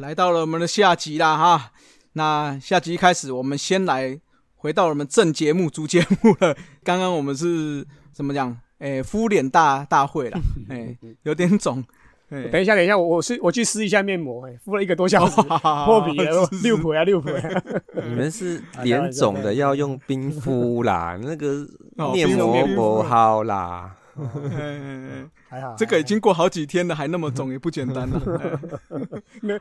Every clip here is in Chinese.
来到了我们的下集啦哈。那下集一开始，我们先来回到我们正节目主节目了。刚刚我们是怎么讲？哎，敷脸大大会了，哎，有点肿。等一下，等一下，我我是我去撕一下面膜，哎，敷了一个多小时，破皮了，六婆呀，六婆。你们是脸肿的要用冰敷啦，那个面膜不好啦。还好，这个已经过好几天了，还那么肿，也不简单了。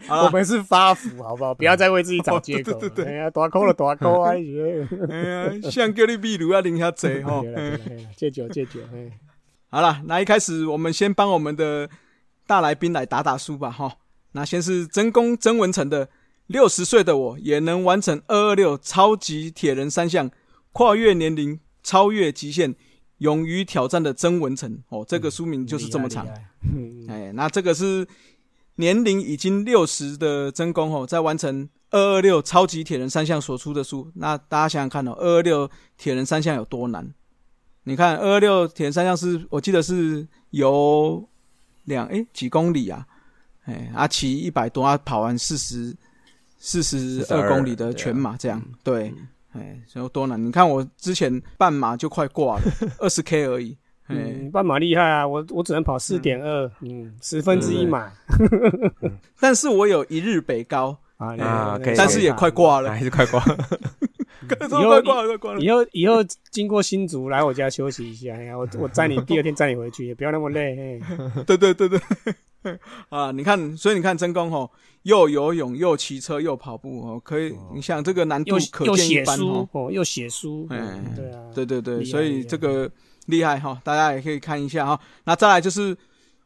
我们是发福，好不好？不要再为自己找借口。对对对，哎呀，大口了，大口啊！哎呀，像叫你秘鲁要淋下嘴哈。戒酒，戒酒。好了，那一开始我们先帮我们的大来宾来打打书吧哈。那先是真功曾文成的六十岁的我也能完成二二六超级铁人三项，跨越年龄，超越极限。勇于挑战的曾文成哦，这个书名就是这么长。哎，那这个是年龄已经六十的曾公哦，在完成二二六超级铁人三项所出的书。那大家想想看哦，二二六铁人三项有多难？你看二二六铁人三项是我记得是有两哎几公里啊？哎，阿骑一百多，啊跑完四十四十二公里的全马，这样对。哎，有多难？你看我之前半马就快挂了，二十 K 而已。嗯，半马厉害啊！我我只能跑四点二，嗯，十分之一马。但是我有一日北高啊，但是也快挂了，还是快挂。以后挂了，挂了。以后以后经过新竹来我家休息一下，哎呀，我 我载你第二天载你回去，也不要那么累。对对对对。啊，你看，所以你看真功吼，又游泳又骑车又跑步哦，可以，你想这个难度可见一斑哦，又写书，嗯，对啊，对对对，所以这个厉害哈，大家也可以看一下哈。那再来就是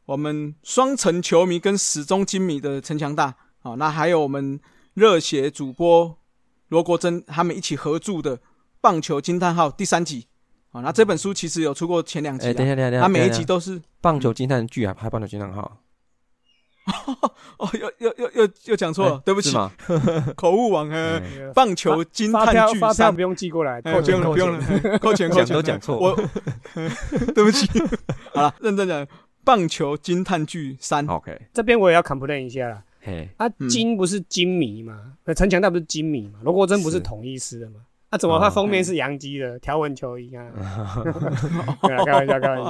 我们双城球迷跟始终金迷的陈强大啊，那还有我们热血主播罗国珍他们一起合著的《棒球惊叹号》第三集。啊，那这本书其实有出过前两集，哎，等一下等一下，它每一集都是棒球惊叹剧啊，还棒球惊叹号。哦，又又又又又讲错了，对不起，口误王啊！棒球惊叹剧三。不用寄过来，不用了，不用了，扣钱扣钱。都讲错，我 对不起。好了，认真讲，棒球惊叹剧三，OK，这边我也要 complain 一下啦。嘿，啊，金不是金迷嘛？那陈强大不是金迷嘛？罗国珍不是统一师的嘛？那怎么他封面是杨基的条纹球衣 啊？开玩笑，开玩笑。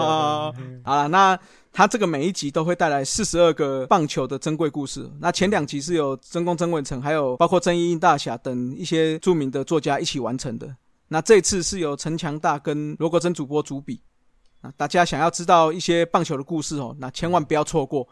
好了，那。他这个每一集都会带来四十二个棒球的珍贵故事。那前两集是有真公曾文成，还有包括曾一英大侠等一些著名的作家一起完成的。那这次是由陈强大跟罗国珍主播主笔。那大家想要知道一些棒球的故事哦，那千万不要错过。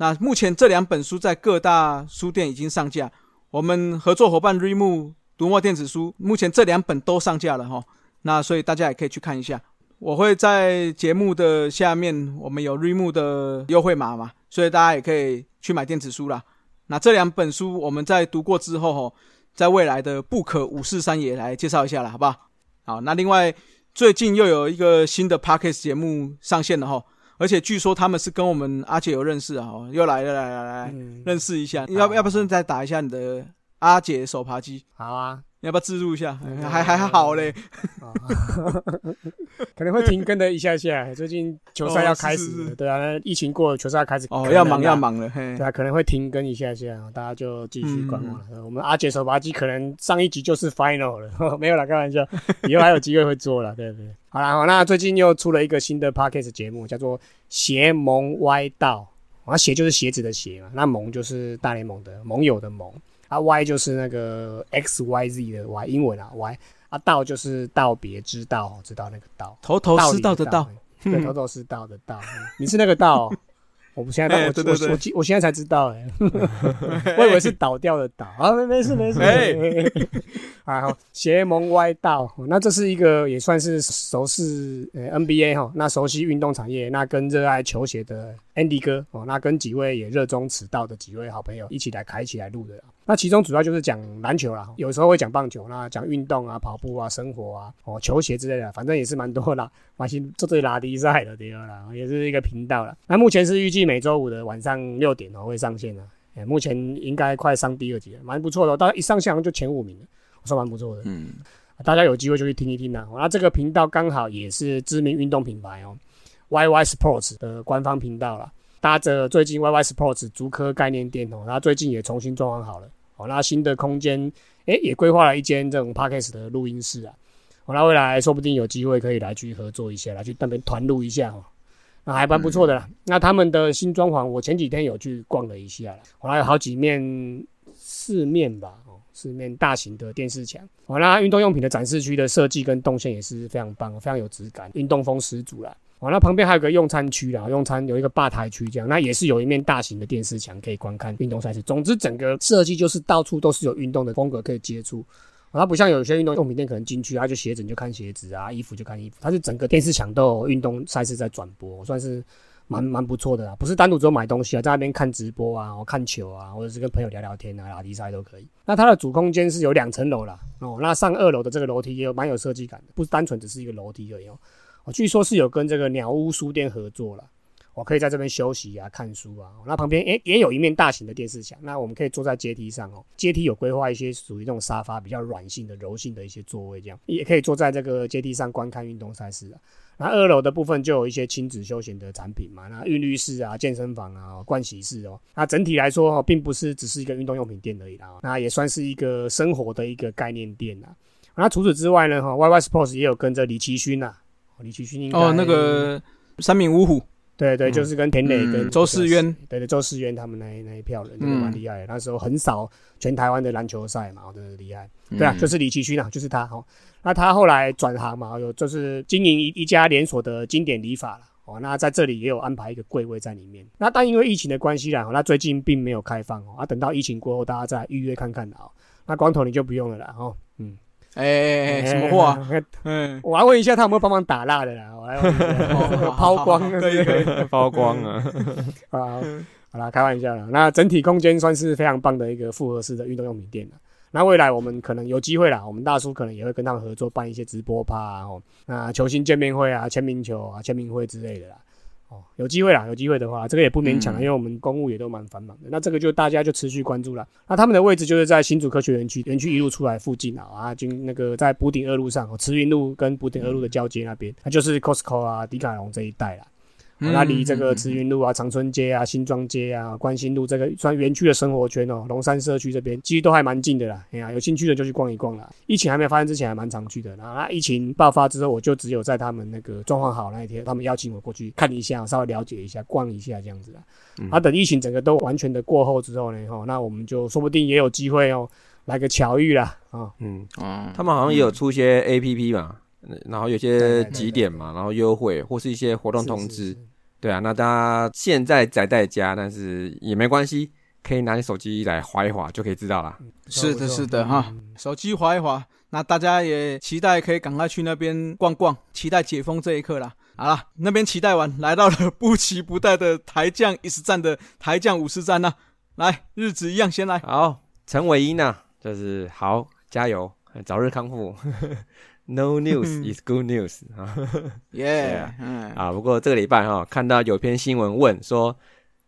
那目前这两本书在各大书店已经上架，我们合作伙伴瑞木读墨电子书目前这两本都上架了哈。那所以大家也可以去看一下。我会在节目的下面，我们有瑞木的优惠码嘛，所以大家也可以去买电子书啦。那这两本书我们在读过之后，吼，在未来的不可五四三也来介绍一下了，好不好？好，那另外最近又有一个新的 podcast 节目上线了哈，而且据说他们是跟我们阿姐有认识啊，又来了，来来来，认识一下，要不要不再打一下你的阿姐手扒鸡？好啊。要不要自入一下？还还还好嘞，可能会停更的一下下。最近球赛要开始，对啊，疫情过了，球赛要开始，哦，要忙要忙了，对啊，可能会停更一下下，大家就继续观望了。我们阿杰手扒鸡可能上一集就是 final 了，没有啦，开玩笑，以后还有机会会做了，对不对？好啦，好，那最近又出了一个新的 podcast 节目，叫做《邪盟歪道》，啊，邪就是鞋子的鞋嘛，那盟就是大联盟的盟友的盟。啊，Y 就是那个 X Y Z 的 Y，英文啊，Y 啊，道就是道别之道，知道那个道，头头是道的道，对，头头是道的道，你是那个道。我不现在，我我我我现在才知道哎，我以为是倒掉的倒啊，没没事没事。哎，好，邪盟歪道，那这是一个也算是熟悉呃 NBA 哈，那熟悉运动产业，那跟热爱球鞋的 Andy 哥哦，那跟几位也热衷此道的几位好朋友一起来开起来录的。那其中主要就是讲篮球啦，有时候会讲棒球，那讲运动啊，跑步啊，生活啊，哦，球鞋之类的，反正也是蛮多啦。马新做这拉迪赛的对啦，也是一个频道了。那目前是预计每周五的晚上六点哦会上线的，哎，目前应该快上第二集了，蛮不错的。大概一上线就前五名了，算蛮不错的。嗯，大家有机会就去听一听啦。那这个频道刚好也是知名运动品牌哦，YY Sports 的官方频道了。搭着最近 YY Sports 足科概念店哦，它最近也重新装潢好了哦，那新的空间诶也规划了一间这种 Podcast 的录音室啊，哦，那未来说不定有机会可以来去合作一下，来去那边团录一下哦，那还蛮不错的啦。那他们的新装潢，我前几天有去逛了一下了，我还有好几面四面吧哦。四面大型的电视墙，哦，那运动用品的展示区的设计跟动线也是非常棒，非常有质感，运动风十足啦。哦，那旁边还有个用餐区啦，用餐有一个吧台区这样，那也是有一面大型的电视墙可以观看运动赛事。总之，整个设计就是到处都是有运动的风格可以接触。它不像有些运动用品店可能进去，它就鞋子你就看鞋子啊，衣服就看衣服，它是整个电视墙都有运动赛事在转播，算是。蛮蛮不错的啦，不是单独只有买东西啊，在那边看直播啊，我看球啊，或者是跟朋友聊聊天啊，打比赛都可以。那它的主空间是有两层楼啦，哦，那上二楼的这个楼梯也有蛮有设计感的，不是单纯只是一个楼梯而已哦。据说是有跟这个鸟屋书店合作了，我可以在这边休息啊，看书啊。那旁边诶也有一面大型的电视墙，那我们可以坐在阶梯上哦，阶梯有规划一些属于那种沙发比较软性的、柔性的一些座位，这样也可以坐在这个阶梯上观看运动赛事啊。那二楼的部分就有一些亲子休闲的产品嘛，那浴浴室啊、健身房啊、盥洗室哦。那整体来说哈，并不是只是一个运动用品店而已啦，那也算是一个生活的一个概念店呐。那除此之外呢，哈，YY Sports 也有跟着李奇勋呐，李奇勋应该哦，那个三名五虎。对对，就是跟田磊、跟周世渊，对对，周世渊他们那那一票人，真的蛮厉害。那时候很少全台湾的篮球赛嘛，真的厉害。对啊，就是李奇勋啊，就是他哦。那他后来转行嘛，有就是经营一一家连锁的经典理发了哦。那在这里也有安排一个柜位在里面。那但因为疫情的关系啦，那最近并没有开放哦。啊，等到疫情过后，大家再预约看看的哦。那光头你就不用了啦，哦，嗯。哎哎哎，什么话？嗯，我来问一下，他有没有帮忙打蜡的啦？我来抛光，可以可以抛光啊！啊，好啦，开玩笑啦。那整体空间算是非常棒的一个复合式的运动用品店了。那未来我们可能有机会啦，我们大叔可能也会跟他们合作办一些直播趴啊，哦，那球星见面会啊、签名球啊、签名会之类的啦。哦，有机会啦，有机会的话，这个也不勉强，因为我们公务也都蛮繁忙的。那这个就大家就持续关注了。那他们的位置就是在新竹科学园区，园区一路出来附近啊，啊，就那个在补顶二路上，慈云路跟补顶二路的交接那边，那就是 Costco 啊、迪卡侬这一带啦。那离这个慈云路啊、长春街啊、新庄街啊、关心路这个算园区的生活圈哦，龙山社区这边其实都还蛮近的啦。哎呀，有兴趣的就去逛一逛啦。疫情还没有发生之前还蛮常去的。然后疫情爆发之后，我就只有在他们那个状况好那一天，他们邀请我过去看一下，稍微了解一下、逛一下这样子啦。啊，等疫情整个都完全的过后之后呢，哈，那我们就说不定也有机会哦，来个巧遇啦。啊。嗯，他们好像也有出一些 A P P 嘛，然后有些几点嘛，然后优惠或是一些活动通知。对啊，那大家现在宅在家，但是也没关系，可以拿你手机来划一划，就可以知道啦。是的，是的，哈，手机划一划，那大家也期待可以赶快去那边逛逛，期待解封这一刻啦。好啦，那边期待完，来到了不期不待的台将一十站的台将五十站呢。来，日子一样，先来。好，陈伟英呢，就是好，加油，早日康复。No news is good news 啊，耶，啊，不过这个礼拜哈，看到有篇新闻问说，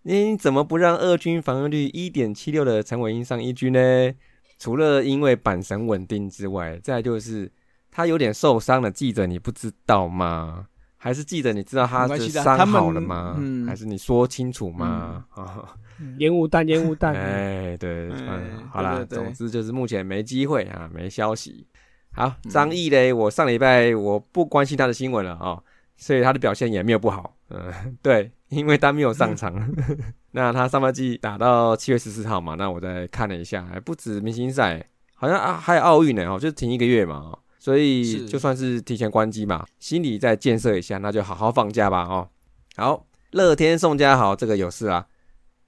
你怎么不让二军防御率一点七六的陈伟英上一军呢？除了因为板神稳定之外，再就是他有点受伤了。记者你不知道吗？还是记者你知道他的伤好了吗？还是你说清楚吗？啊，烟雾弹，烟雾弹。哎，对，嗯，好了，总之就是目前没机会啊，没消息。好，张毅嘞，我上礼拜我不关心他的新闻了啊，所以他的表现也没有不好，嗯，对，因为他没有上场。那他上半季打到七月十四号嘛，那我再看了一下，还不止明星赛，好像啊还有奥运呢哦，就停一个月嘛，所以就算是提前关机嘛，心里再建设一下，那就好好放假吧哦。好，乐天宋家豪这个有事啊。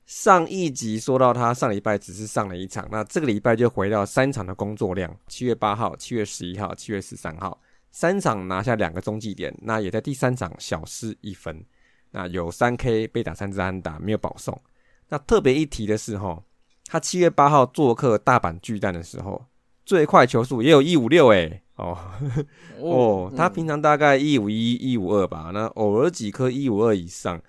上一集说到他上礼拜只是上了一场，那这个礼拜就回到三场的工作量。七月八号、七月十一号、七月十三号，三场拿下两个中继点，那也在第三场小失一分。那有三 K 被打三支安打，没有保送。那特别一提的是哈，他七月八号做客大阪巨蛋的时候，最快球速也有一五六哎哦 哦，他平常大概一五一、一五二吧，那偶尔几颗一五二以上。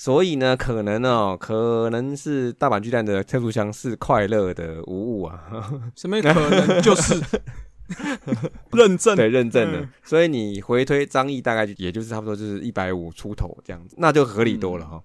所以呢，可能哦，可能是大阪巨蛋的特殊箱是快乐的无误啊。什么可能就是 认证？对，认证的。所以你回推张毅大概也就是差不多就是一百五出头这样子，那就合理多了哈。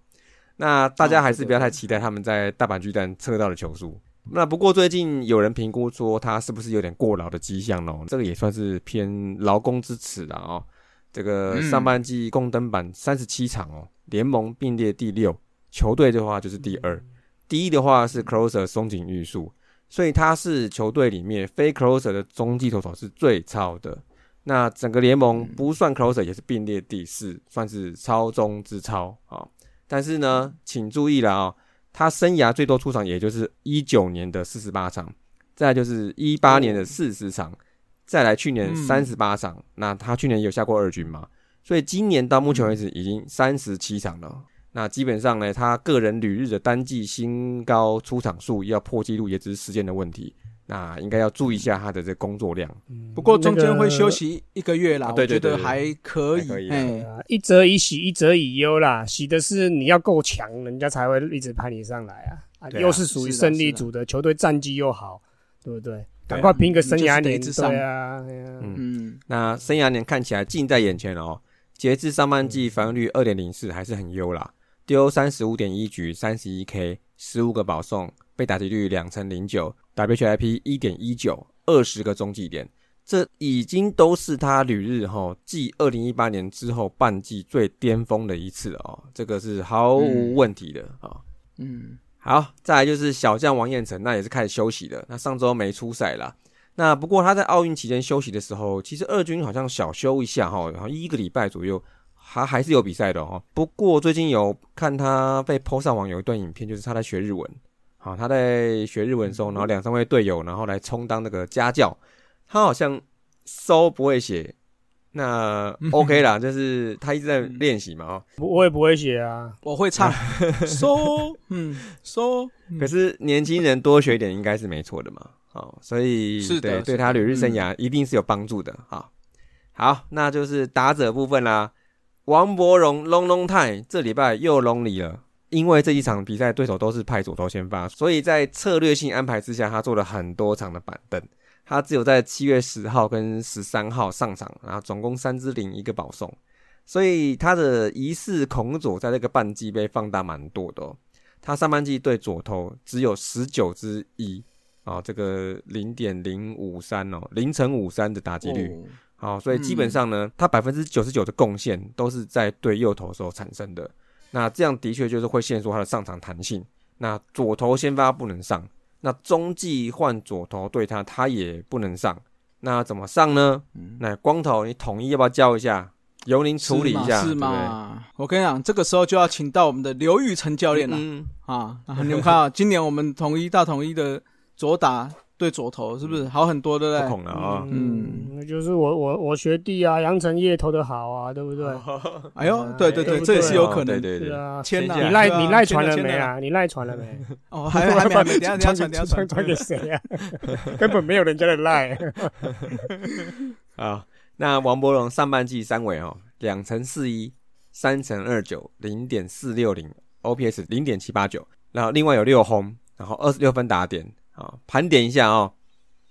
那大家还是不要太期待他们在大阪巨蛋测到的球速。那不过最近有人评估说他是不是有点过劳的迹象哦，这个也算是偏劳工之耻了哦。这个上半季共登板三十七场哦，联盟并列第六，球队的话就是第二，第一的话是 closer 松井玉树，所以他是球队里面非 closer 的中继投手是最超的。那整个联盟不算 closer 也是并列第四，算是超中之超啊。但是呢，请注意了啊。他生涯最多出场也就是一九年的四十八场，再就是一八年的四十场，再来去年三十八场。那他去年有下过二军嘛？所以今年到目前为止已经三十七场了。那基本上呢，他个人旅日的单季新高出场数要破纪录，也只是时间的问题。那应该要注意一下他的这工作量，不过中间会休息一个月啦，我觉得还可以。哎，一则以喜，一则以忧啦。喜的是你要够强，人家才会一直派你上来啊。又是属于胜利组的球队，战绩又好，对不对？赶快拼个生涯年对啊。嗯，那生涯年看起来近在眼前哦。截至上半季防御率二点零四，还是很优啦。丢三十五点一局，三十一 K，十五个保送，被打击率两成零九。WHIP 一点一九，二十个中继点，这已经都是他旅日哈继二零一八年之后半季最巅峰的一次了哦，这个是毫无问题的啊。嗯，好，再来就是小将王彦辰，那也是开始休息了。那上周没出赛了，那不过他在奥运期间休息的时候，其实二军好像小休一下哈，然后一个礼拜左右，还还是有比赛的哦。不过最近有看他被 PO 上网有一段影片，就是他在学日文。好，他在学日文的时候，然后两三位队友，然后来充当那个家教。他好像搜不会写，那 OK 啦，就是他一直在练习嘛。哦，我也不会写啊，我会唱 搜，嗯，搜。可是年轻人多学一点应该是没错的嘛。好，所以是对对他旅日生涯一定是有帮助的。好，好，那就是打者部分啦。王伯荣 long long time，这礼拜又 lonely 了。因为这一场比赛对手都是派左投先发，所以在策略性安排之下，他做了很多场的板凳。他只有在七月十号跟十三号上场，然后总共三支零一个保送，所以他的疑似孔左在这个半季被放大蛮多的。他上半季对左投只有十九支一啊，这个零点零五三哦，零乘五三的打击率。好，所以基本上呢，他百分之九十九的贡献都是在对右投时候产生的。那这样的确就是会限缩他的上场弹性。那左投先发不能上，那中继换左投对他他也不能上。那怎么上呢？那光头，你统一要不要教一下？由您处理一下，是吗？我跟你讲，这个时候就要请到我们的刘玉成教练了。嗯啊，你们看啊，今年我们统一大统一的左打。对左投是不是好很多的嘞？不恐了啊！嗯，那就是我我我学弟啊，杨成业投的好啊，对不对？哎呦，对对对，这也是有可能。对对对啊，签了，你赖你赖传了没啊？你赖传了没？哦，还还没，等下等下传，等下传传给谁啊？根本没有人家的赖。啊，那王博龙上半季三围哦，两乘四一，三乘二九，零点四六零，OPS 零点七八九，然后另外有六轰，然后二十六分打点。啊，盘点一下哦。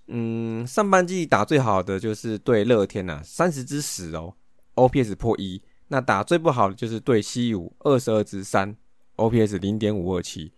嗯，上半季打最好的就是对乐天呐，三十支十哦，OPS 破一。那打最不好的就是对西武，二十二支三，OPS 零点五二七。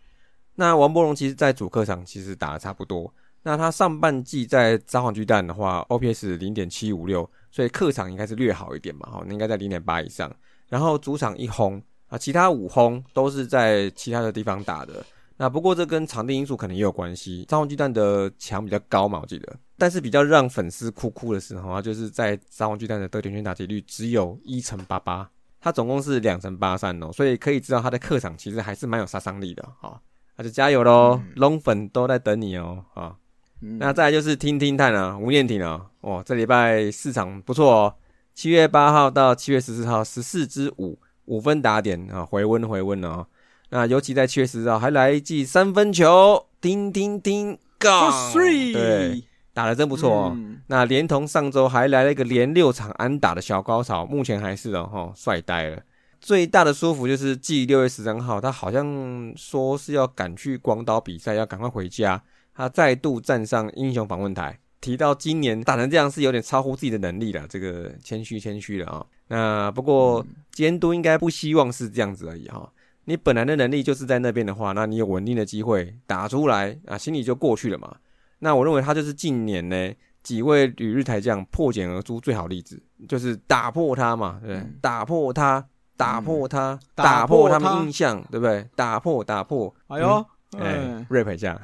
那王柏荣其实在主客场其实打的差不多。那他上半季在札幌巨蛋的话，OPS 零点七五六，所以客场应该是略好一点嘛，哈，应该在零点八以上。然后主场一轰啊，其他五轰都是在其他的地方打的。那不过这跟场地因素可能也有关系，张王巨蛋的墙比较高嘛，我记得。但是比较让粉丝哭哭的时候啊，就是在张王巨蛋的得点圈打击率只有一乘八八，它总共是两乘八三哦，所以可以知道他的客场其实还是蛮有杀伤力的哈。那就加油喽，龙粉都在等你哦啊。那再来就是听听探啊，吴念挺啊，哦，这礼拜市场不错哦，七月八号到七月十四号十四支五五分打点啊，回温回温哦。那尤其在七月十号还来一记三分球，叮叮叮，Go three，对，打的真不错哦。那连同上周还来了一个连六场安打的小高潮，目前还是哦，哈，帅呆了。最大的舒服就是继六月十三号，他好像说是要赶去广岛比赛，要赶快回家。他再度站上英雄访问台，提到今年打成这样是有点超乎自己的能力了，这个谦虚谦虚了啊。那不过监督应该不希望是这样子而已哈。你本来的能力就是在那边的话，那你有稳定的机会打出来啊，心里就过去了嘛。那我认为他就是近年呢几位旅日台将破茧而出最好例子，就是打破他嘛，对？打破他，打破他，打破他们印象，对不对？打破，打破，哎呦。哎，rap 一下，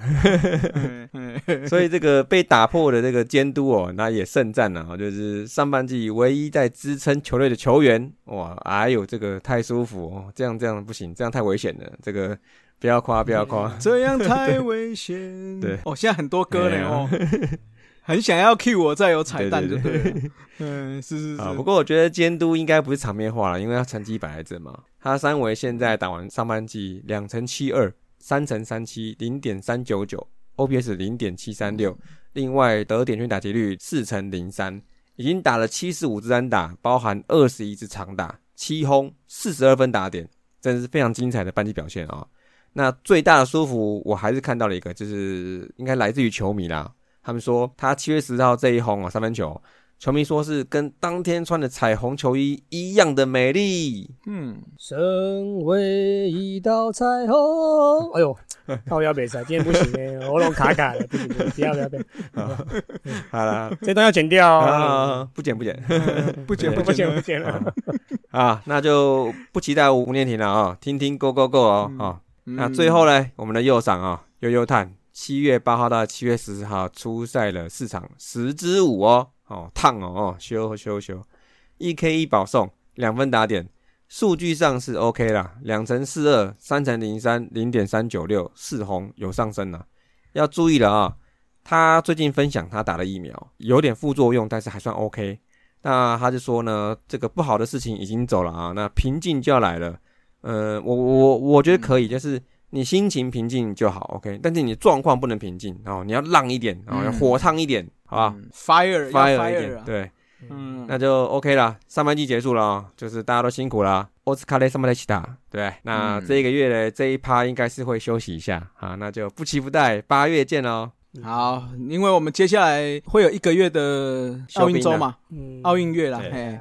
所以这个被打破的这个监督哦，那也盛赞了就是上半季唯一在支撑球队的球员，哇，哎呦，这个太舒服哦，这样这样不行，这样太危险了，这个不要夸，不要夸，这样太危险。对，哦，现在很多歌呢哦，很想要 cue 我再有彩蛋，对？嗯，是是是。不过我觉得监督应该不是场面话了，因为他成绩摆在这嘛，他三维现在打完上半季两成七二。三乘三七零点三九九，OPS 零点七三六，另外得点圈打击率四乘零三，已经打了七十五支单打，包含二十一支长打，七轰四十二分打点，真是非常精彩的半季表现啊！那最大的舒服，我还是看到了一个，就是应该来自于球迷啦，他们说他七月十号这一轰啊三分球。球迷说是跟当天穿的彩虹球衣一样的美丽。嗯，身为一道彩虹。哎呦，靠腰比赛今天不行哎，喉咙卡卡的，不行不行，不要不要不要。好了，这段要剪掉啊，不剪不剪，不剪不剪不剪了。啊，那就不期待吴念婷了啊，听听 Go Go Go 哦啊。那最后呢，我们的右掌啊，悠悠探，七月八号到七月十四号出赛了四场，十支舞哦。哦，烫哦哦，修修修，一 K 一保送，两分打点，数据上是 OK 啦，两乘四二，三乘零三，零点三九六，四红有上升了，要注意了啊，他最近分享他打了疫苗，有点副作用，但是还算 OK。那他就说呢，这个不好的事情已经走了啊，那平静就要来了。呃，我我我觉得可以，就是你心情平静就好，OK，但是你状况不能平静哦，你要浪一点哦，要火烫一点。啊，fire fire 一点，对，嗯，那就 OK 了。上半季结束了，就是大家都辛苦了。奥斯卡雷上班来起打，对，那这一个月的这一趴应该是会休息一下啊，那就不期不待，八月见喽。好，因为我们接下来会有一个月的奥运周嘛，奥运月啦，嘿，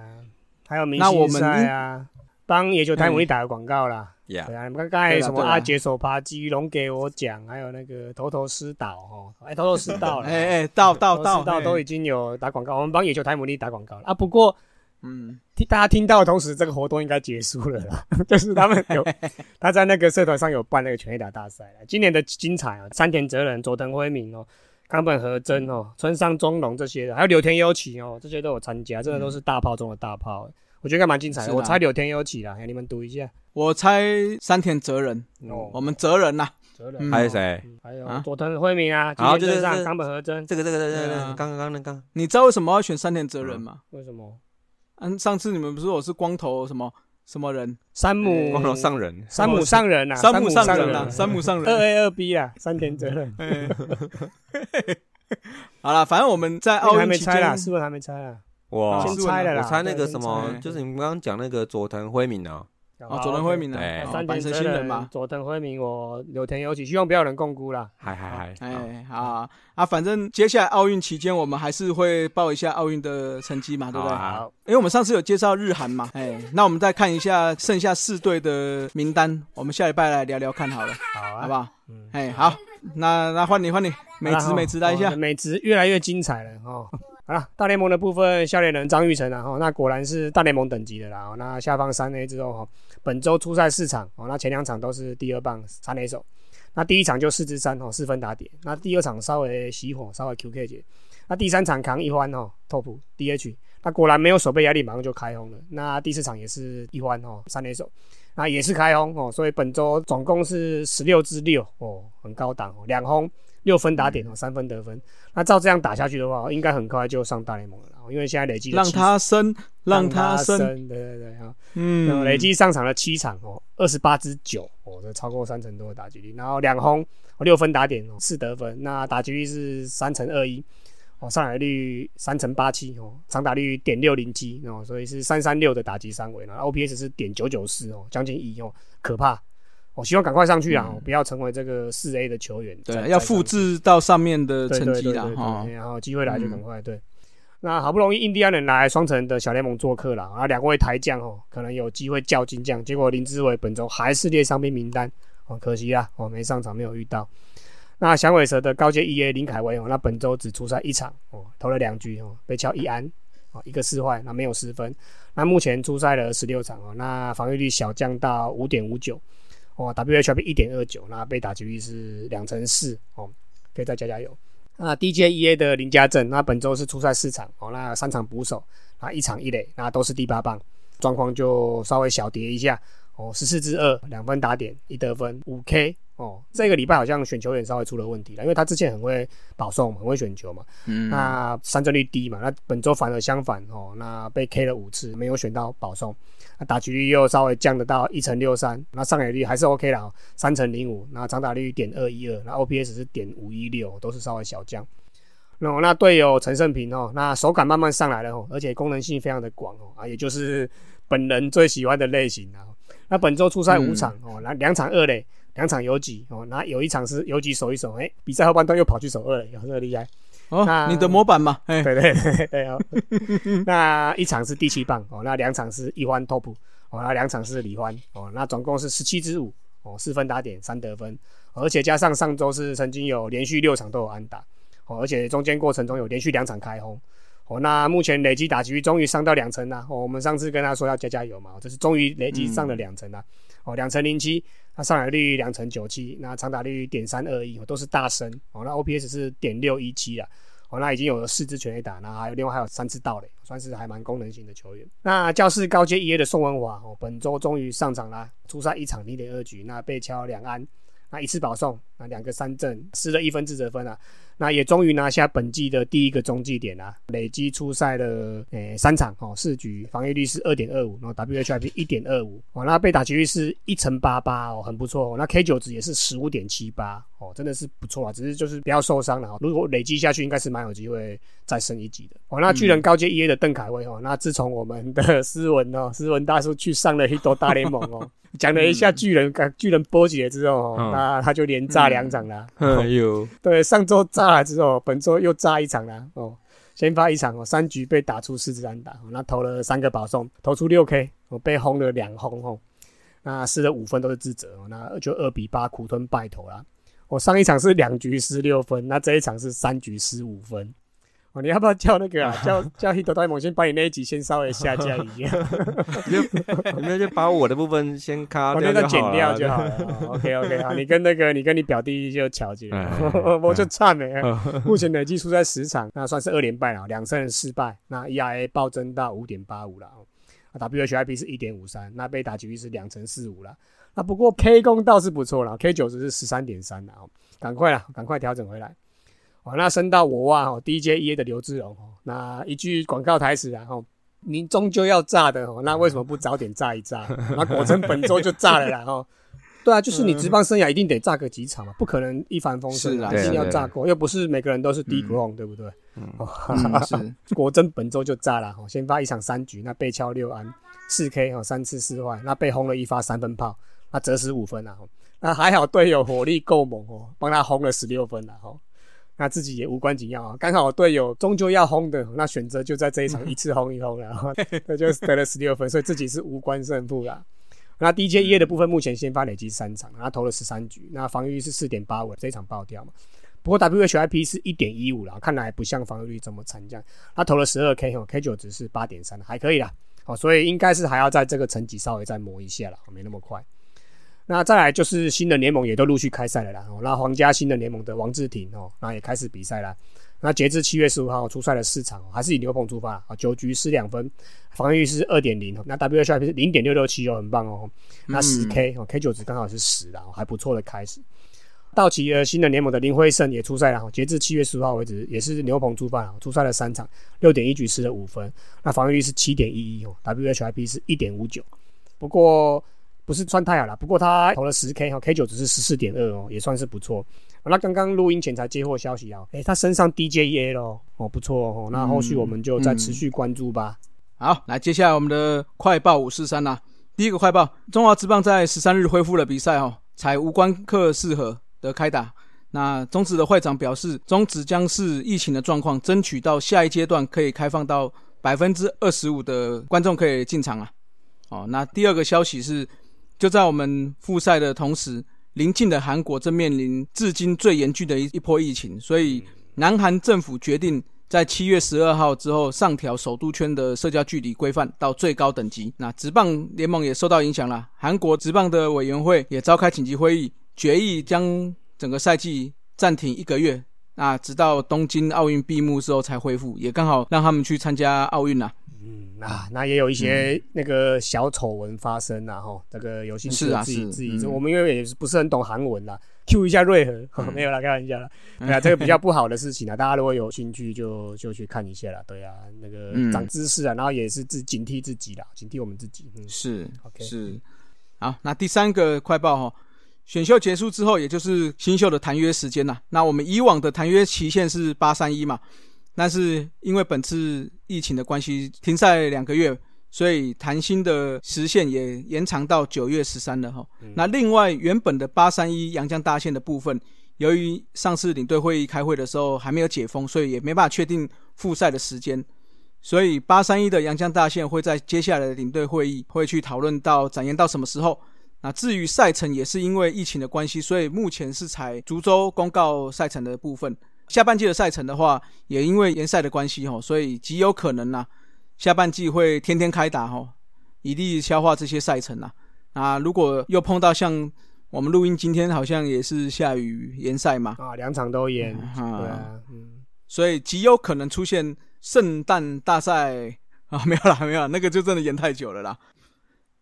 还有明星赛啊，帮野球台姆利打个广告啦。对啊，你们刚才什么阿杰手扒鸡龙给我讲，还有那个头头师导哦，哎，头头师到了，哎哎，到到到到都已经有打广告，我们帮野球台姆利打广告了啊。不过，嗯，听大家听到的同时，这个活动应该结束了啦。就是他们有 他在那个社团上有办那个拳击打大赛了。今年的精彩啊，山田哲人、佐藤辉明哦，冈本和真哦，村上中龙这些的，还有柳田优起哦，这些都有参加，真的都是大炮中的大炮。我觉得应该蛮精彩的。我猜柳田优起啦，你们读一下。我猜山田哲人，我们哲人呐，哲人。还有谁？还有佐藤辉明啊，然后就是冈本和真，这个这个这个刚刚刚那个，你知道为什么要选山田哲人吗？为什么？嗯，上次你们不是我是光头什么什么人？山姆。光头上人，山姆上人啊，山姆上人啊，山姆上人，二 A 二 B 啊，山田哲人。好了，反正我们在奥运期间是不是还没猜啊？我先猜了啦，我猜那个什么，就是你们刚刚讲那个佐藤辉明啊。哦，佐藤辉明啊，三田新人嘛，佐藤辉明，我柳田有起，希望不要人共估啦。嗨嗨嗨，哎，好。啊，反正接下来奥运期间，我们还是会报一下奥运的成绩嘛，对不对？好，因为我们上次有介绍日韩嘛，哎，那我们再看一下剩下四队的名单，我们下礼拜来聊聊看好了，好啊，好不好？嗯，哎，好，那那换你换你，美职美职来一下，美职越来越精彩了哦。啊，大联盟的部分，笑脸人张玉成啊，哈，那果然是大联盟等级的啦。那下方三 A 之后，哈，本周出赛四场，哦，那前两场都是第二棒三 A 手，那第一场就四支三，哦，四分打点，那第二场稍微熄火，稍微 QK 节，那第三场扛一欢，哦，Top DH，那果然没有守备压力，马上就开轰了。那第四场也是一欢，哦，三 A 手，那也是开轰，哦，所以本周总共是十六支六，哦，很高档，哦，两轰。六分打点哦，三分得分。那照这样打下去的话，应该很快就上大联盟了。因为现在累计让他升，让他升，对对对哈。嗯，累计上场了七场哦，二十八支九哦，这超过三成多的打击率。然后两轰，六分打点哦，四得分。那打击率是三乘二一哦，上垒率三乘八七哦，长打率点六零七哦，所以是三三六的打击三围。然后 OPS 是点九九四哦，将近一哦，可怕。我希望赶快上去啊！不要成为这个四 A 的球员。对，要复制到上面的成绩啦。哈。然后机会来就赶快对。那好不容易印第安人来双城的小联盟做客了，啊，两位台将哦，可能有机会较金将，结果林志伟本周还是列伤兵名单，哦，可惜啊，哦，没上场，没有遇到。那响尾蛇的高阶 E A 林凯威哦，那本周只出赛一场哦，投了两局哦，被敲一安，哦，一个四坏，那没有失分。那目前出赛了十六场哦，那防御率小降到五点五九，哦，W H P 一点二九，那被打击率是两成四哦，可以再加加油。那 D J E A 的林家正，那本周是出赛四场哦，那三场捕手，那一场一垒，那都是第八棒，状况就稍微小跌一下哦，十四支二，两分打点，一得分，五 K。哦，这个礼拜好像选球员稍微出了问题了，因为他之前很会保送，很会选球嘛。嗯。那三振率低嘛，那本周反而相反哦，那被 K 了五次，没有选到保送。那打局率又稍微降得到一成六三，那上垒率还是 OK 了，三成零五。那长打率点二一二，那 OPS 是点五一六，都是稍微小降。那那队友陈胜平哦，那手感慢慢上来了哦，而且功能性非常的广哦，啊，也就是本人最喜欢的类型啊。那本周出赛五场哦，那两场二垒。两场游击哦，那有一场是游击守一守，哎，比赛后半段又跑去守二了，有这么厉害哦？你的模板嘛，对对对对哦。那一场是第七棒哦，那两场是一欢 top 哦，那两场是李欢哦，那总共是十七支五哦，四分打点三得分，而且加上上周是曾经有连续六场都有安打哦，而且中间过程中有连续两场开轰哦，那目前累计打击率终于上到两成啦哦，我们上次跟他说要加加油嘛，这是终于累计上了两成啦哦，两成零七。那上垒率两成九七，那长打率点三二一，都是大升哦。那 OPS 是点六一七啊，哦，那已经有了四支全垒打，那还有另外还有三次盗垒，算是还蛮功能性的球员。那教室高阶一 A 的宋文华哦，本周终于上场啦，出赛一场零点二局，那被敲两安，那一次保送，那两个三振，失了一分自责分啊。那也终于拿下本季的第一个中继点啊！累积出赛的诶三场哦，四局防御率是二点二五，然后 WHIP 一点二五哦，那被打击率是一乘八八哦，很不错哦。那 K 九值也是十五点七八哦，真的是不错啊，只是就是不要受伤了哦。如果累积下去，应该是蛮有机会再升一级的哦。那巨人高阶 EA 的邓凯威哦，那自从我们的斯文哦，斯文大叔去上了一多大联盟哦。讲了一下巨人，巨人波及了之后哦，那他就连炸两场啦。哎呦，对，上周炸了之后，本周又炸一场啦。哦，先发一场哦，三局被打出四支安打，那投了三个保送，投出六 K，我被轰了两轰哦。那失了五分都是自责，那就二比八苦吞败投啦。我上一场是两局失六分，那这一场是三局失五分。哦，你要不要叫那个啊？叫叫 Hito 大魔先把你那一集先稍微下架一下，你就就把我的部分先卡掉就剪掉就好了。OK OK 好，你跟那个你跟你表弟就巧结，我就差没。目前累计输在十场，那算是二连败了，两胜失败。那 ERA 暴增到五点八五了，啊 WHIP 是一点五三，那被打击率是两成四五了。那不过 K 功倒是不错了，K 九十是十三点三了，赶快了，赶快调整回来。哦，那升到我哇哦，DJ E A 的刘志荣哦，那一句广告台词啊，吼，您终究要炸的哦，那为什么不早点炸一炸？那果真本周就炸了啦，吼，对啊，就是你职棒生涯一定得炸个几场嘛，不可能一帆风顺啊，一定要炸过，又不是每个人都是低 ground，对不对？嗯，是，果真本周就炸了，哦，先发一场三局，那被敲六安四 K 哦，三次四坏，那被轰了一发三分炮，那折十五分啊，那还好队友火力够猛哦，帮他轰了十六分了，吼。那自己也无关紧要啊，刚好我队友终究要轰的，那选择就在这一场一次轰一轰了，那就得了十六分，所以自己是无关胜负啦。那 DJ 一的部分目前先发累积三场，他投了十三局，那防御率是四点八五，这一场爆掉嘛。不过 WHIP 是一点一五啦，看来不像防御率这么惨这样。他投了十二 K 哦，K 九值是八点三，还可以啦。好，所以应该是还要在这个层级稍微再磨一下了，没那么快。那再来就是新的联盟也都陆续开赛了啦。那皇家新的联盟的王志廷哦，那也开始比赛了。那截至七月十五号出赛了四场，还是以牛棚出发啊，九局失两分，防御是二点零。那 WHIP 是零点六六七哦，很棒哦。那十 K 哦，K 九值刚好是十的，还不错的开始。道奇呃新的联盟的林辉胜也出赛了，截至七月十五号为止，也是牛棚出发啊，出赛了三场，六点一局失了五分。那防御率是七点一一哦，WHIP 是一点五九。不过不是穿太好了，不过他投了十 K 哈，K 九只是十四点二哦，也算是不错。那刚刚录音前才接获消息啊，诶，他身上 DJEA 咯，哦，不错哦。那后续我们就再持续关注吧。好，来接下来我们的快报五四三啦。第一个快报，中华职棒在十三日恢复了比赛哦，采无关客适合的开打。那中职的会长表示，中职将是疫情的状况，争取到下一阶段可以开放到百分之二十五的观众可以进场啊。哦，那第二个消息是，就在我们复赛的同时，临近的韩国正面临至今最严峻的一一波疫情，所以南韩政府决定在七月十二号之后上调首都圈的社交距离规范到最高等级。那职棒联盟也受到影响了，韩国职棒的委员会也召开紧急会议，决议将整个赛季暂停一个月，那直到东京奥运闭幕之后才恢复，也刚好让他们去参加奥运呐。嗯啊，那也有一些那个小丑闻发生呐，哈，这个有兴趣自己自己，我们因为也是不是很懂韩文啦，Q 一下瑞和，没有啦，开玩笑啦。对啊，这个比较不好的事情啊，大家如果有兴趣就就去看一下啦，对啊，那个长知识啊，然后也是自警惕自己啦，警惕我们自己，嗯。是，OK，是，好，那第三个快报哈。选秀结束之后，也就是新秀的谈约时间呐。那我们以往的谈约期限是八三一嘛，但是因为本次疫情的关系，停赛两个月，所以谈薪的时限也延长到九月十三了哈。那另外原本的八三一阳江大线的部分，由于上次领队会议开会的时候还没有解封，所以也没办法确定复赛的时间，所以八三一的阳江大线会在接下来的领队会议会去讨论到展延到什么时候。那至于赛程也是因为疫情的关系，所以目前是采逐周公告赛程的部分。下半季的赛程的话，也因为延赛的关系哈，所以极有可能呐，下半季会天天开打哈，以利消化这些赛程呐。啊，如果又碰到像我们录音今天好像也是下雨延赛嘛，啊，两场都延，对啊，嗯，所以极有可能出现圣诞大赛啊，没有啦，没有，那个就真的延太久了啦。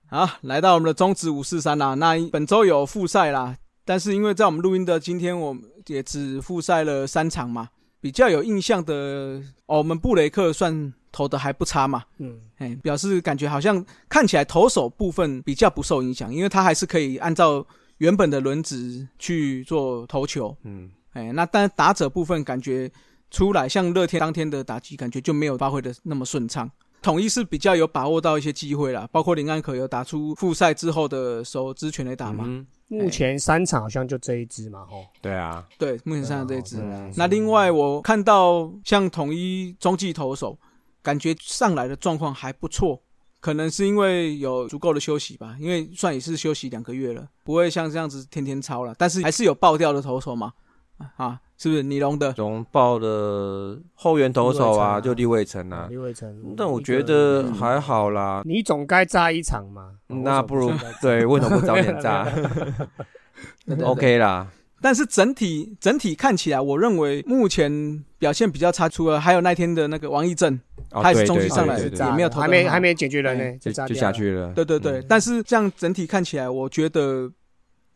好，来到我们的中职五四三啦。那本周有复赛啦，但是因为在我们录音的今天，我们也只复赛了三场嘛。比较有印象的，哦，我们布雷克算投的还不差嘛。嗯，哎，表示感觉好像看起来投手部分比较不受影响，因为他还是可以按照原本的轮值去做投球。嗯，哎，那但打者部分感觉出来，像乐天当天的打击，感觉就没有发挥的那么顺畅。统一是比较有把握到一些机会啦，包括林安可有打出复赛之后的首支全垒打嘛。目前三场好像就这一支嘛，吼。对啊，对，目前三场这一支。那另外我看到像统一中继投手，感觉上来的状况还不错，可能是因为有足够的休息吧，因为算也是休息两个月了，不会像这样子天天超了，但是还是有爆掉的投手嘛，啊。是不是尼龙的龙豹的后援投手啊？就李伟成啊，李伟成。但我觉得还好啦。你总该炸一场嘛？那不如对，为什么不早点炸？OK 啦。但是整体整体看起来，我认为目前表现比较差，除了还有那天的那个王义正，他也是中期上来也没有投，还没还没解决人呢，就就下去了。对对对，但是这样整体看起来，我觉得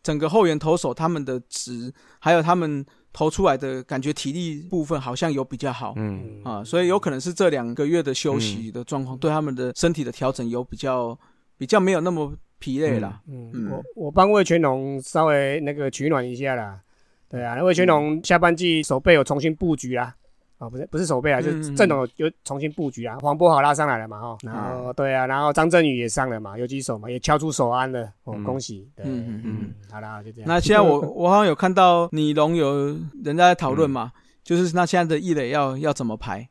整个后援投手他们的值，还有他们。投出来的感觉体力部分好像有比较好，嗯啊，所以有可能是这两个月的休息的状况对他们的身体的调整有比较比较没有那么疲累了。嗯，我我帮魏全龙稍微那个取暖一下啦。对啊，魏全龙下半季手背有重新布局啦。啊，不是不是守备啊，就是阵容有重新布局啊。黄博豪拉上来了嘛，哈，然后对啊，然后张振宇也上了嘛，有几手嘛，也敲出手安了，哦，恭喜，嗯嗯嗯，好啦，就这样。那现在我 我好像有看到你龙有人在讨论嘛，就是那现在的易磊要要怎么排？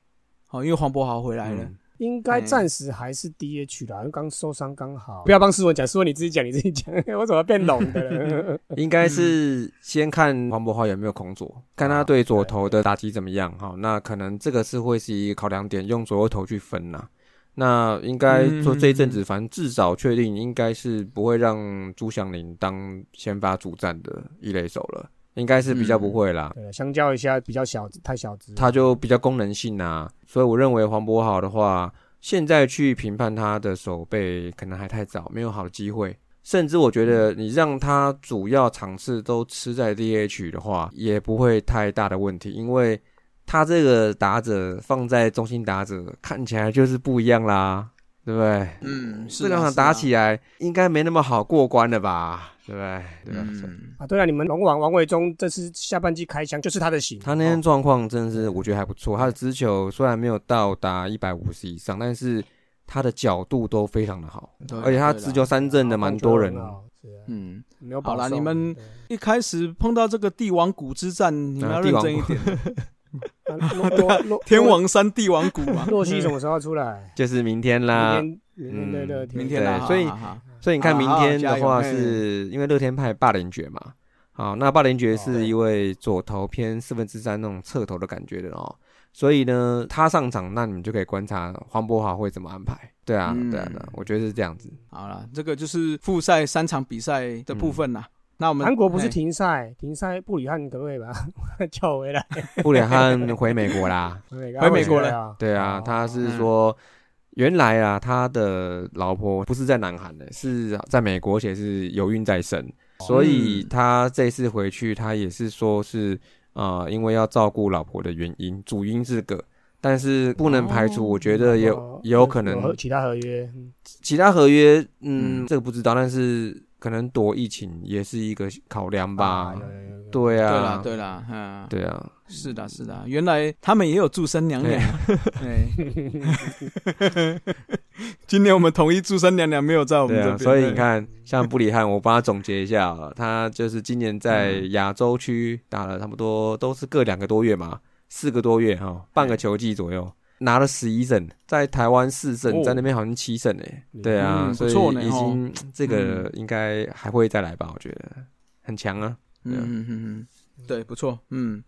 哦，因为黄博豪回来了。应该暂时还是 DH 啦，刚受伤刚好。不要帮思文讲，思文你自己讲，你自己讲，我怎么变聋的？应该是先看黄博豪有没有空左，看他对左投的打击怎么样。哈，那可能这个是会是一个考量点，用左右投去分呐。那应该说这一阵子，反正至少确定应该是不会让朱祥林当先发主战的一垒手了。应该是比较不会啦，对，相较一下比较小，太小只，它就比较功能性啊，所以我认为黄渤好的话，现在去评判他的手背可能还太早，没有好的机会，甚至我觉得你让他主要场次都吃在 DH 的话，也不会太大的问题，因为他这个打者放在中心打者看起来就是不一样啦，对不对？嗯，这两场打起来应该没那么好过关了吧？对不对？对啊，啊，对啊，你们龙王王伟忠这次下半季开枪就是他的型，他那天状况真的是我觉得还不错。他的直球虽然没有到达一百五十以上，但是他的角度都非常的好，而且他直球三振的蛮多人，嗯，没有好了，你们一开始碰到这个帝王谷之战，你们要认真一点。天王山帝王谷嘛，洛西什么时候出来？就是明天啦，明天的明天啦。所以所以你看，明天的话是因为乐天派霸凌爵嘛，好，那霸凌爵是一位左投偏四分之三那种侧投的感觉的哦，所以呢，他上场，那你们就可以观察黄博华会怎么安排。对啊，对啊，对我觉得是这样子。好了，这个就是复赛三场比赛的部分啦。那我们韩国不是停赛，停赛布里汉可不可以把他叫回来？布里汉回美国啦，回美国了。对啊，他是说原来啊，他的老婆不是在南韩的，是在美国，且是有孕在身，所以他这次回去，他也是说是啊，因为要照顾老婆的原因，主因是个，但是不能排除，我觉得有也有可能其他合约，其他合约，嗯，这个不知道，但是。可能躲疫情也是一个考量吧，对啊，对啦，对啦，嗯，对啊，是的，是的，原来他们也有祝生娘娘，对 今年我们统一祝生娘娘没有在我们这边，所以你看，像布里汉，我帮他总结一下，他就是今年在亚洲区打了差不多都是各两个多月嘛，四个多月哈，半个球季左右。拿了十一胜，在台湾四胜，在那边好像七胜诶。对啊，所以已经 这个应该还会再来吧？我觉得很强啊。嗯嗯嗯，对，不错。嗯，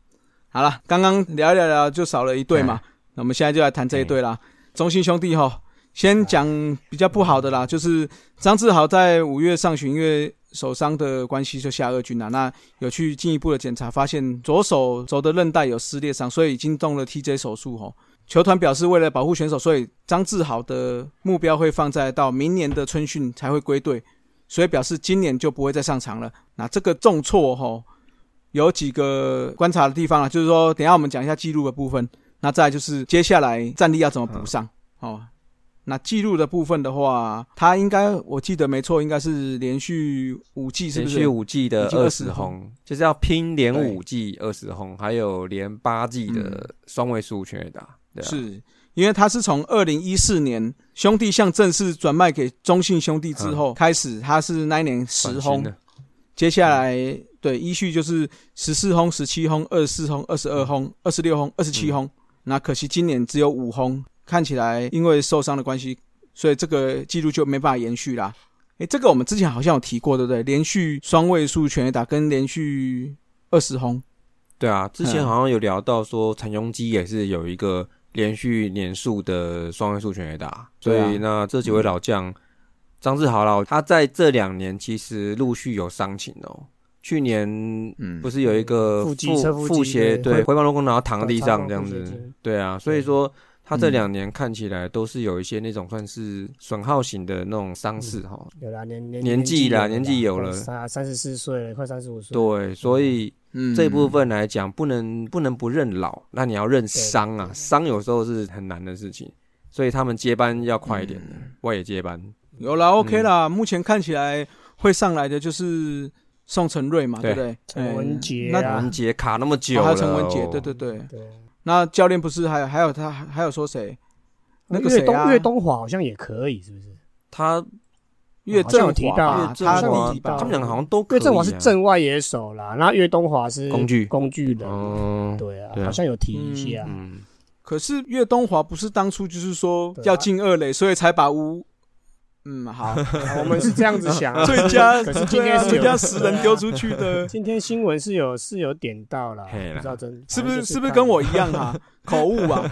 好了，刚刚聊一聊聊就少了一队嘛，那我们现在就来谈这一队啦。中信兄弟哈，先讲比较不好的啦，就是张志豪在五月上旬因为手伤的关系就下二军了。那有去进一步的检查，发现左手肘的韧带有撕裂伤，所以已经动了 TJ 手术哈。球团表示，为了保护选手，所以张志豪的目标会放在到明年的春训才会归队，所以表示今年就不会再上场了。那这个重挫哈，有几个观察的地方啊，就是说，等下我们讲一下记录的部分。那再就是接下来战力要怎么补上哦。那记录的部分的话，他应该我记得没错，应该是连续五季，是不是？连续五季的二十轰，就是要拼连五季二十轰，还有连八季的双位数全垒打。是因为他是从二零一四年兄弟向正式转卖给中信兄弟之后开始，他是那一年十轰，接下来对依序就是十四轰、十七轰、二十四轰、二十二轰、二十六轰、二十七轰。那可惜今年只有五轰，看起来因为受伤的关系，所以这个记录就没办法延续啦。诶，这个我们之前好像有提过，对不对？连续双位数全垒打跟连续二十轰，对啊，之前好像有聊到说陈庸基也是有一个。连续年数的双位数全垒打，所以那这几位老将，张志豪老他在这两年其实陆续有伤情哦。去年嗯不是有一个腹腹斜对回防落空然后躺在地上这样子，对啊，所以说他这两年看起来都是有一些那种算是损耗型的那种伤势哈。有啦年年年纪啦，年纪有了三三十四岁了，快三十五岁。对，所以。这部分来讲，不能不能不认老，那你要认伤啊，伤有时候是很难的事情，所以他们接班要快一点，我也接班。有了，OK 啦，目前看起来会上来的就是宋承瑞嘛，对不对？陈文杰，那文杰卡那么久还有，陈文杰，对对对。那教练不是还有还有他还有说谁？那个谁啊？岳东华好像也可以，是不是？他。岳振提到，他提到，他们两个好像都。岳振华是镇外野手啦，然后岳东华是工具工具人，对啊，好像有提一下。可是岳东华不是当初就是说要进二垒，所以才把吴。嗯，好，我们是这样子想。最佳，可是今天最佳十人丢出去的。今天新闻是有是有点到了，不知道真是不是是不是跟我一样啊？口误 吧，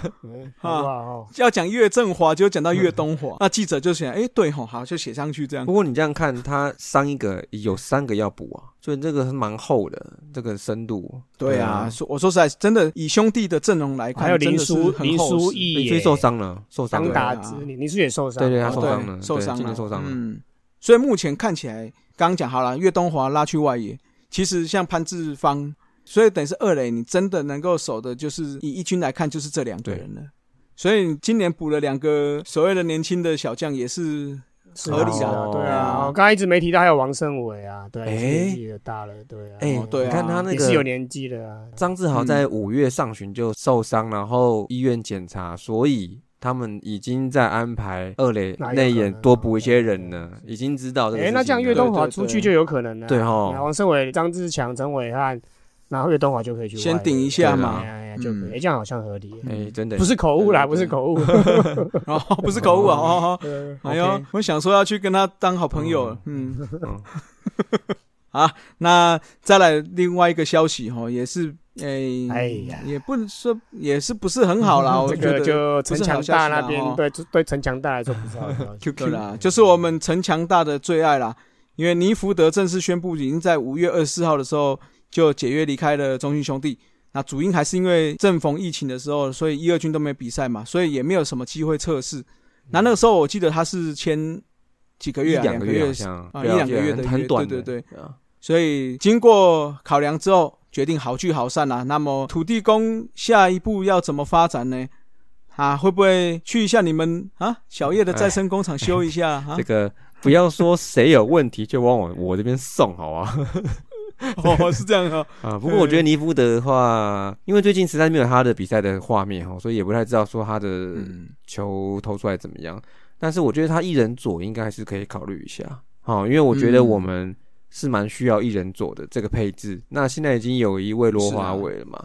啊，要讲岳振华，就讲到岳东华，那记者就写，哎，对吼，好，就写上去这样。不过你这样看，他上一个有三个要补啊，所以这个是蛮厚的，这个深度。对啊，说我说实在，真的以兄弟的阵容来看，还有林书林书义也受伤了，受伤了。打子林林书也受伤，对对，他受伤了，受伤了，受伤了。嗯，所以目前看起来，刚刚讲好了，岳东华拉去外野，其实像潘志芳。所以等于是二垒，你真的能够守的，就是以一军来看，就是这两个人了。所以今年补了两个所谓的年轻的小将，也是合理的。对啊，我刚刚一直没提到还有王胜伟啊，对，年纪也大了，对啊。哎，对，你看他那个也是有年纪的啊。张志豪在五月上旬就受伤，然后医院检查，所以他们已经在安排二垒内野多补一些人了，已经知道这个。哎，那这样岳东华出去就有可能了。对哈，王胜伟、张志强、陈伟汉，然后岳东华就可以去先顶一下嘛，就可这样好像合理。哎，真的不是口误啦，不是口误，哦，不是口误啊。哎呦，我想说要去跟他当好朋友，嗯。啊，那再来另外一个消息哈，也是。哎，哎呀，也不能说，也是不是很好啦。我觉得就城墙大那边，对对城墙大来说不是好消息。对啦，就是我们城墙大的最爱啦。因为尼福德正式宣布，已经在五月二十四号的时候就解约离开了中信兄弟。那主因还是因为正逢疫情的时候，所以一二军都没比赛嘛，所以也没有什么机会测试。那那个时候我记得他是签几个月，两个月啊，一两个月的很短，对对对。所以经过考量之后。决定好聚好散啦。那么土地公下一步要怎么发展呢？啊，会不会去一下你们啊小叶的再生工厂修一下？这个不要说谁有问题就往我我这边送，好啊。哦，是这样啊。啊，不过我觉得尼夫德的话，因为最近实在没有他的比赛的画面哈，所以也不太知道说他的球投出来怎么样。但是我觉得他一人左应该是可以考虑一下。好，因为我觉得我们。是蛮需要一人左的这个配置，那现在已经有一位罗华伟了嘛？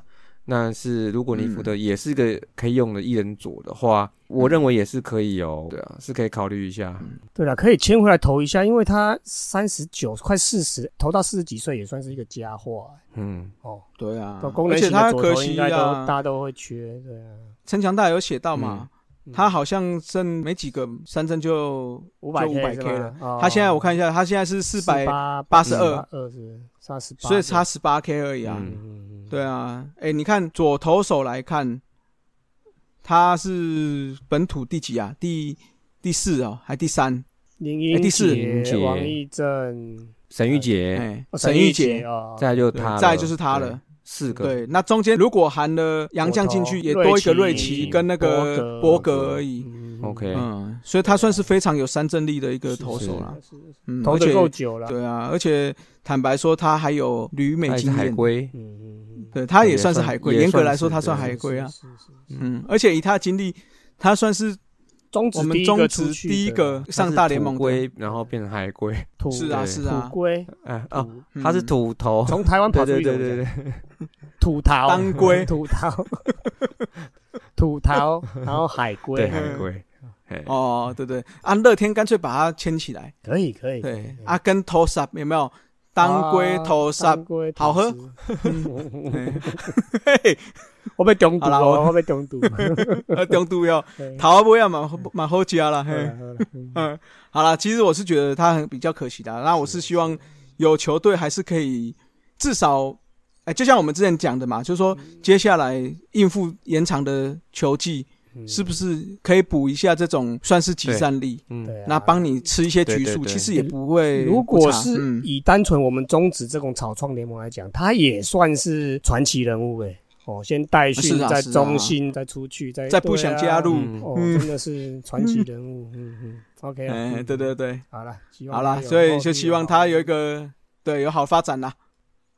那是如果你福德也是个可以用的一人左的话，我认为也是可以哦。对啊，是可以考虑一下。对了，可以签回来投一下，因为他三十九快四十，投到四十几岁也算是一个佳话。嗯，哦，对啊，而且他可惜啊，大家都会缺。对啊，陈强大有写到嘛？他好像剩没几个三针就五百五百 K 了。他现在我看一下，他现在是四百八十二，二十差十八，所以差十八 K 而已啊。对啊，哎，你看左投手来看，他是本土第几啊？第第四哦，还第三？林英第四，王义正、沈玉杰、沈玉杰，再就他，再就是他了。四个对，那中间如果含了杨绛进去，也多一个瑞奇跟那个博格而已。OK，嗯，所以他算是非常有三振力的一个投手了。嗯，投的够久了。对啊，而且坦白说，他还有旅美经验。海归，嗯嗯嗯，对，他也算是海归。严格来说，他算海归啊。嗯，而且以他的经历，他算是。我们中职第一个上大联盟龟，然后变成海龟，是啊是啊，土龟，哎哦，他是土头，从台湾跑出去对对对，土桃当龟，土桃，土桃，然后海龟，海龟，哦对对，啊乐天干脆把它牵起来，可以可以，对，啊跟头沙有没有？当归头沙好喝，我被中毒了，我被中毒，中毒哟，桃不要蛮蛮好吃啦，嘿，嗯，好了，其实我是觉得他很比较可惜的，那我是希望有球队还是可以至少，哎，就像我们之前讲的嘛，就是说接下来应付延长的球季。是不是可以补一下这种算是集散力？嗯，那帮你吃一些局数，其实也不会。如果是以单纯我们中职这种草创联盟来讲，他也算是传奇人物诶。哦，先代训，再中心，再出去，再再不想加入，哦，真的是 传奇人物。嗯嗯，OK，哎，对对对，好了，好了，所以就希望他有一个对有好发展啦。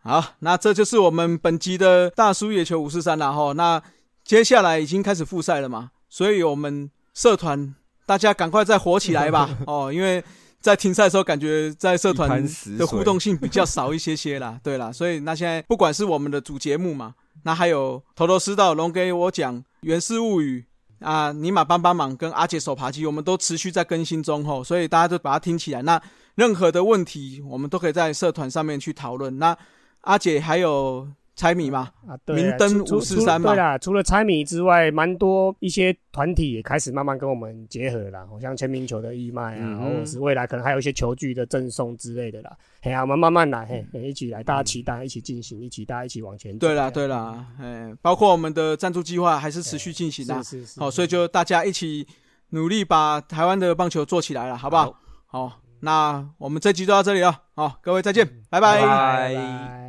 好，那这就是我们本集的大叔野球五四三了哈。那接下来已经开始复赛了嘛，所以我们社团大家赶快再火起来吧！哦，因为在停赛的时候，感觉在社团的互动性比较少一些些啦。对啦，所以那现在不管是我们的主节目嘛，那还有头头是道龙给我讲《源氏物语》啊，尼玛帮帮忙跟阿姐手扒鸡，我们都持续在更新中吼，所以大家都把它听起来。那任何的问题，我们都可以在社团上面去讨论。那阿姐还有。猜谜嘛，啊，明灯五四三嘛，对啦，除了猜谜之外，蛮多一些团体也开始慢慢跟我们结合了，好像签名球的义卖啊，或者是未来可能还有一些球具的赠送之类的啦。嘿啊，我们慢慢来，嘿，一起来，大家期待，一起进行，一起大家一起往前。对啦，对啦，哎，包括我们的赞助计划还是持续进行的，是是。好，所以就大家一起努力把台湾的棒球做起来了，好不好？好，那我们这集就到这里了，好，各位再见，拜拜。